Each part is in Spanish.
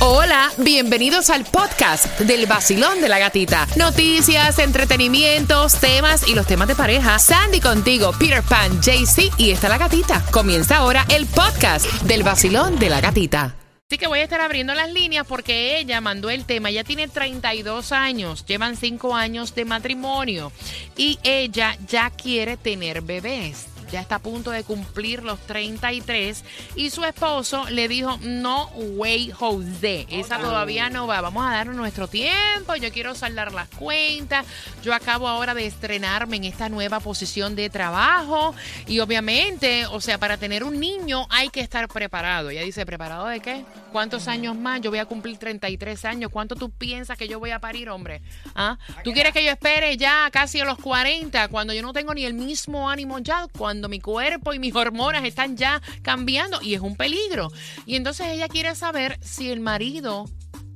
Hola, bienvenidos al podcast del vacilón de la gatita. Noticias, entretenimientos, temas y los temas de pareja. Sandy contigo, Peter Pan, JC y está la gatita. Comienza ahora el podcast del vacilón de la gatita. Así que voy a estar abriendo las líneas porque ella mandó el tema. Ella tiene 32 años, llevan 5 años de matrimonio y ella ya quiere tener bebés ya está a punto de cumplir los 33 y su esposo le dijo, no way Jose, esa todavía no va, vamos a darnos nuestro tiempo, yo quiero saldar las cuentas, yo acabo ahora de estrenarme en esta nueva posición de trabajo y obviamente, o sea, para tener un niño hay que estar preparado. Ella dice, ¿preparado de qué? ¿Cuántos años más? Yo voy a cumplir 33 años, ¿cuánto tú piensas que yo voy a parir, hombre? ¿Ah? ¿Tú quieres que yo espere ya casi a los 40 cuando yo no tengo ni el mismo ánimo ya? Cuando cuando mi cuerpo y mis hormonas están ya cambiando y es un peligro. Y entonces ella quiere saber si el marido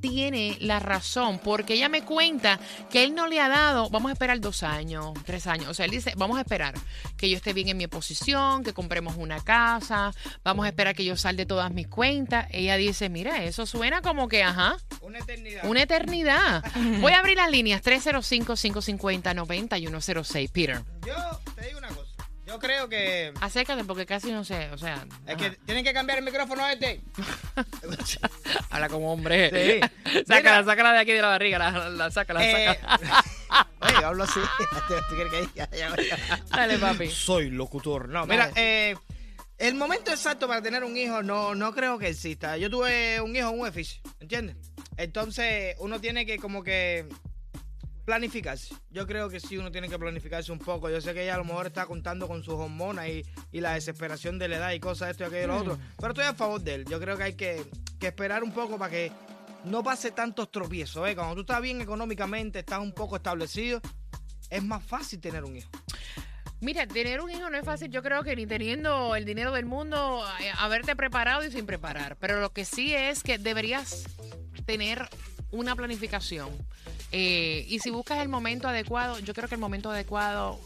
tiene la razón, porque ella me cuenta que él no le ha dado, vamos a esperar dos años, tres años, o sea, él dice, vamos a esperar que yo esté bien en mi posición, que compremos una casa, vamos a esperar que yo salde todas mis cuentas. Ella dice, mira, eso suena como que, ajá. Una eternidad. Una eternidad. Voy a abrir las líneas 305-550-9106, Peter. Yo te digo una cosa. Yo creo que. Acércate porque casi no sé, o sea. Es que tienen que cambiar el micrófono este. Habla como hombre. Sí. sácala, sácala de aquí de la barriga, la, la sácala, Eh, sácala. Oye, hablo así. ¿Tú quieres que diga? Ya, ya, ya. Dale, papi. Soy locutor. No, mira, eh, el momento exacto para tener un hijo no, no creo que exista. Yo tuve un hijo en un edificio, ¿entiendes? Entonces, uno tiene que como que planificarse. Yo creo que sí, uno tiene que planificarse un poco. Yo sé que ella a lo mejor está contando con sus hormonas y, y la desesperación de la edad y cosas, esto y aquello y lo otro. Pero estoy a favor de él. Yo creo que hay que, que esperar un poco para que no pase tantos tropiezos. ¿eh? Cuando tú estás bien económicamente, estás un poco establecido, es más fácil tener un hijo. Mira, tener un hijo no es fácil. Yo creo que ni teniendo el dinero del mundo, eh, haberte preparado y sin preparar. Pero lo que sí es que deberías tener una planificación. Eh, y si buscas el momento adecuado, yo creo que el momento adecuado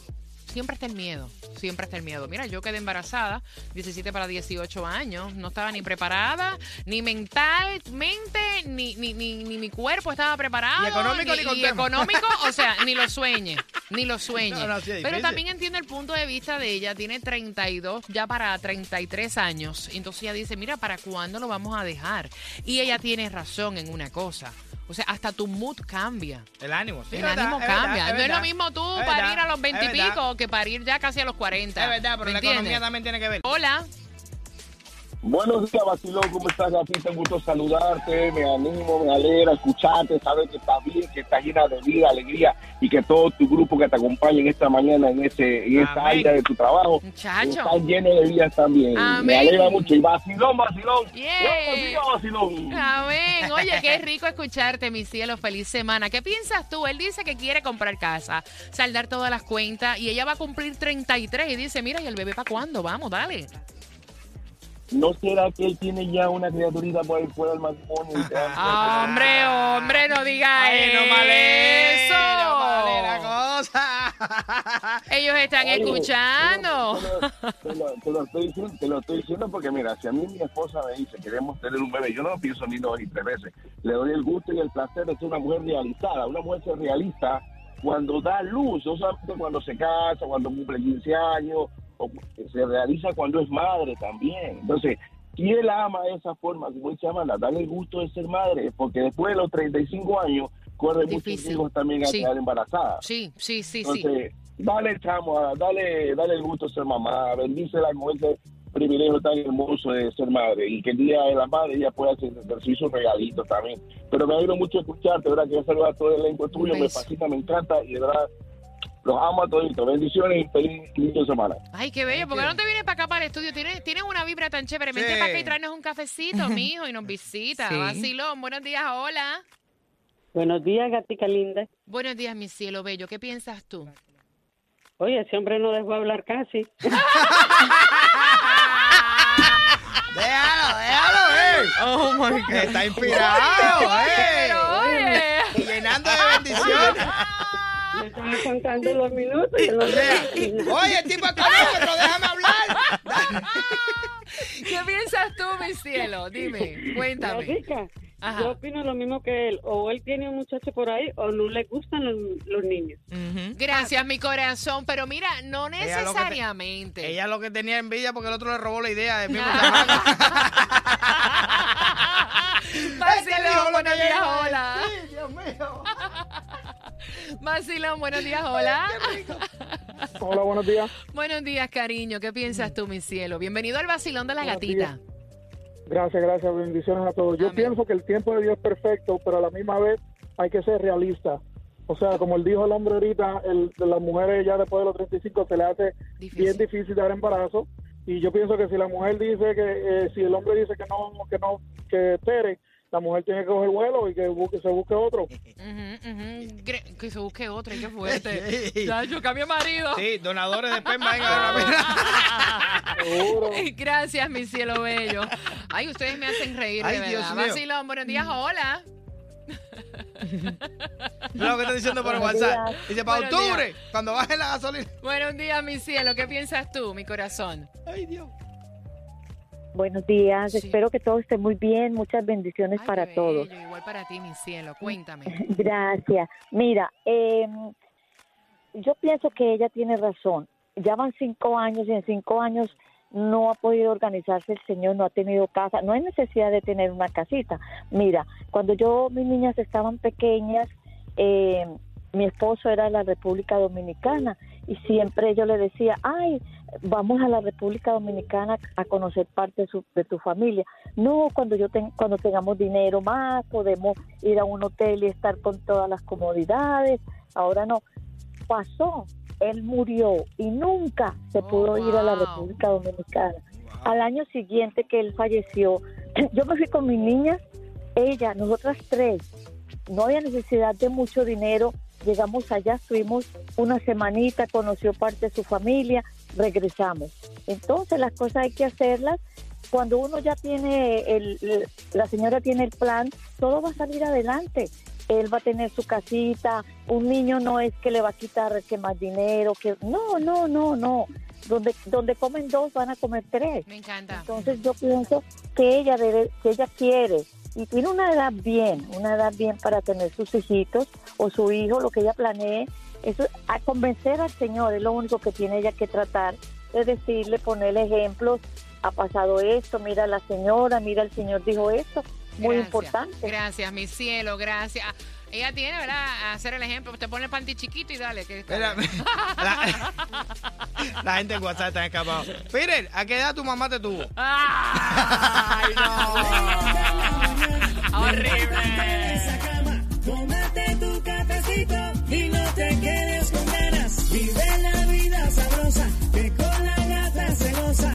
siempre está el miedo. Siempre está el miedo. Mira, yo quedé embarazada, 17 para 18 años. No estaba ni preparada, ni mentalmente, ni, ni, ni, ni mi cuerpo estaba preparado. Y económico ni, ni económico, o sea, ni lo sueñe. Ni lo sueñe. No, no, sí es Pero también entiendo el punto de vista de ella. Tiene 32, ya para 33 años. Entonces ella dice, mira, ¿para cuándo lo vamos a dejar? Y ella tiene razón en una cosa. O sea, hasta tu mood cambia. El ánimo, sí. el verdad, ánimo es verdad, cambia. es no es verdad. lo mismo tú parir verdad, a los 20 y verdad. pico que parir ya casi a los 40. Es verdad, pero ¿Me la entiendes? economía también tiene que ver. Hola. Buenos días, Basilón, ¿cómo estás, gatita? Un gusto saludarte, me animo, me alegra escucharte, saber que estás bien, que estás llena de vida, alegría y que todo tu grupo que te acompaña en esta mañana, en ese en esta área de tu trabajo, están llenos de vida también. Amén. Me alegra mucho. Y Basilón, Basilón. Yeah. Buenos días, Basilón. Amén. Oye, qué rico escucharte, mi cielo. Feliz semana. ¿Qué piensas tú? Él dice que quiere comprar casa, saldar todas las cuentas y ella va a cumplir 33 y dice, mira, ¿y el bebé para cuándo? Vamos, dale. ¿No será que él tiene ya una criaturita por ahí fuera del matrimonio? Hombre, hombre, no diga Ay, no eso. vale, no vale la cosa. Ellos están Oye, escuchando. Te lo, te lo- te lo estoy diciendo, te lo estoy diciendo porque, mira, si a mí mi esposa me dice queremos tener un bebé, yo no lo pienso ni dos ni tres veces. Le doy el gusto y el placer de ser una mujer realizada. Una mujer se realiza cuando da luz, no solamente cuando se casa, cuando cumple 15 años, se realiza cuando es madre también. Entonces, si él ama de esa forma, como dice Amanda, dale el gusto de ser madre, porque después de los 35 años, corre muchos Difícil. hijos también a Sí. quedar embarazadas. Sí, sí, sí, sí. Entonces, dale, chamo, dale, dale el gusto de ser mamá, bendícela con ese privilegio tan hermoso de ser madre y que el día de la madre ella pueda hacer recibir sus regalitos también. Pero me alegro mucho de escucharte, ¿verdad? Quiero saludar a todo el elenco tuyo, me fascina, me encanta y de verdad los amo a toditos. Bendiciones y feliz inicio de semana. Ay, qué bello. Thank ¿Por qué you. no te vienes para acá, para el estudio? Tienes, tienes una vibra tan chévere. Vente Sí. para acá y tráenos un cafecito, mijo, y nos visita. Sí. Vacilón, buenos días, hola. Buenos días, gatica linda. Buenos días, mi cielo bello. ¿Qué piensas tú? Oye, ese hombre no dejó hablar casi. Déjalo, déjalo, eh. Oh, my God. Está inspirado, eh. Pero, oye. Y llenando de bendiciones. Me estaba contando los minutos y los O sea, oye, tipo económico, déjame hablar. ¿Qué piensas tú, mi cielo? Dime, cuéntame. Ajá. yo opino lo mismo que él. O él tiene un muchacho por ahí o no le gustan los, los niños. Gracias, mi corazón, pero mira, no Ella lo que te- necesariamente. Ella lo que tenía envidia porque el otro le robó la idea mismo Ah. Este lo buenos días, hola. Vacilón, buenos días, hola. Hola, buenos días. Buenos días, cariño. ¿Qué piensas tú, mi cielo? Bienvenido al vacilón de la Buenos gatita. Gracias, gracias. Bendiciones a todos. Yo Amén. pienso que el tiempo de Dios es perfecto, pero a la misma vez hay que ser realista. O sea, como él dijo el hombre ahorita, el, de las mujeres ya después de los 35 se le hace Difícil. bien difícil dar embarazo. Y yo pienso que si la mujer dice que, eh, si el hombre dice que no, que no, que espere, la mujer tiene que coger vuelo y que busque, se busque otro. Que se busque otra, qué fuerte. Ya, yo cambié marido. Sí, donadores de esperma, venga, Seguro. Gracias, mi cielo bello. Ay, ustedes me hacen reír, Ay, de Dios verdad. mío. Vacilón, buenos días, hola. Lo que está diciendo por WhatsApp. Dice, para Buenos octubre, cuando baje la gasolina. Buenos días, mi cielo. ¿Qué piensas tú, mi corazón? Ay, Dios. Buenos días, Sí. espero que todo esté muy bien, muchas bendiciones Ay, para todos. Igual para ti, mi cielo. Cuéntame. Gracias. Mira, eh, yo pienso que ella tiene razón. Ya van cinco años y en cinco años no ha podido organizarse el señor, no ha tenido casa, no hay necesidad de tener una casita. Mira, cuando yo, mis niñas estaban pequeñas, eh, mi esposo era de la República Dominicana y siempre yo le decía, ay, vamos a la República Dominicana a conocer parte de, su- de tu familia. No, cuando yo ten- cuando tengamos dinero más, podemos ir a un hotel y estar con todas las comodidades. Ahora no. Pasó, él murió y nunca se Oh, pudo ir a la. República Dominicana. Al año siguiente que él falleció, yo me fui con mis niñas, ella, nosotras tres. No había necesidad de mucho dinero. Llegamos allá, estuvimos una semanita, conoció parte de su familia, regresamos. Entonces las cosas hay que hacerlas. Cuando uno ya tiene, el, la señora tiene el plan, todo va a salir adelante. Él va a tener su casita, un niño no es que le va a quitar que más dinero, que no, no, no, no. Donde, donde comen dos van a comer tres. Me encanta. Entonces yo pienso que ella debe, que ella quiere y tiene una edad bien, una edad bien para tener sus hijitos o su hijo, lo que ella planee, eso a convencer al Señor es lo único que tiene ella que tratar de decirle, ponerle ejemplos, ha pasado esto, mira la señora, mira el Señor dijo esto, muy Gracias. importante. Gracias, mi cielo, gracias. Ella tiene, ¿verdad? Hacer el ejemplo. Te pone el panty chiquito y dale. Que Mira, la, la gente en WhatsApp está escapado. Peter, ¿a qué edad tu mamá te tuvo? ¡Ay, no! Horrible.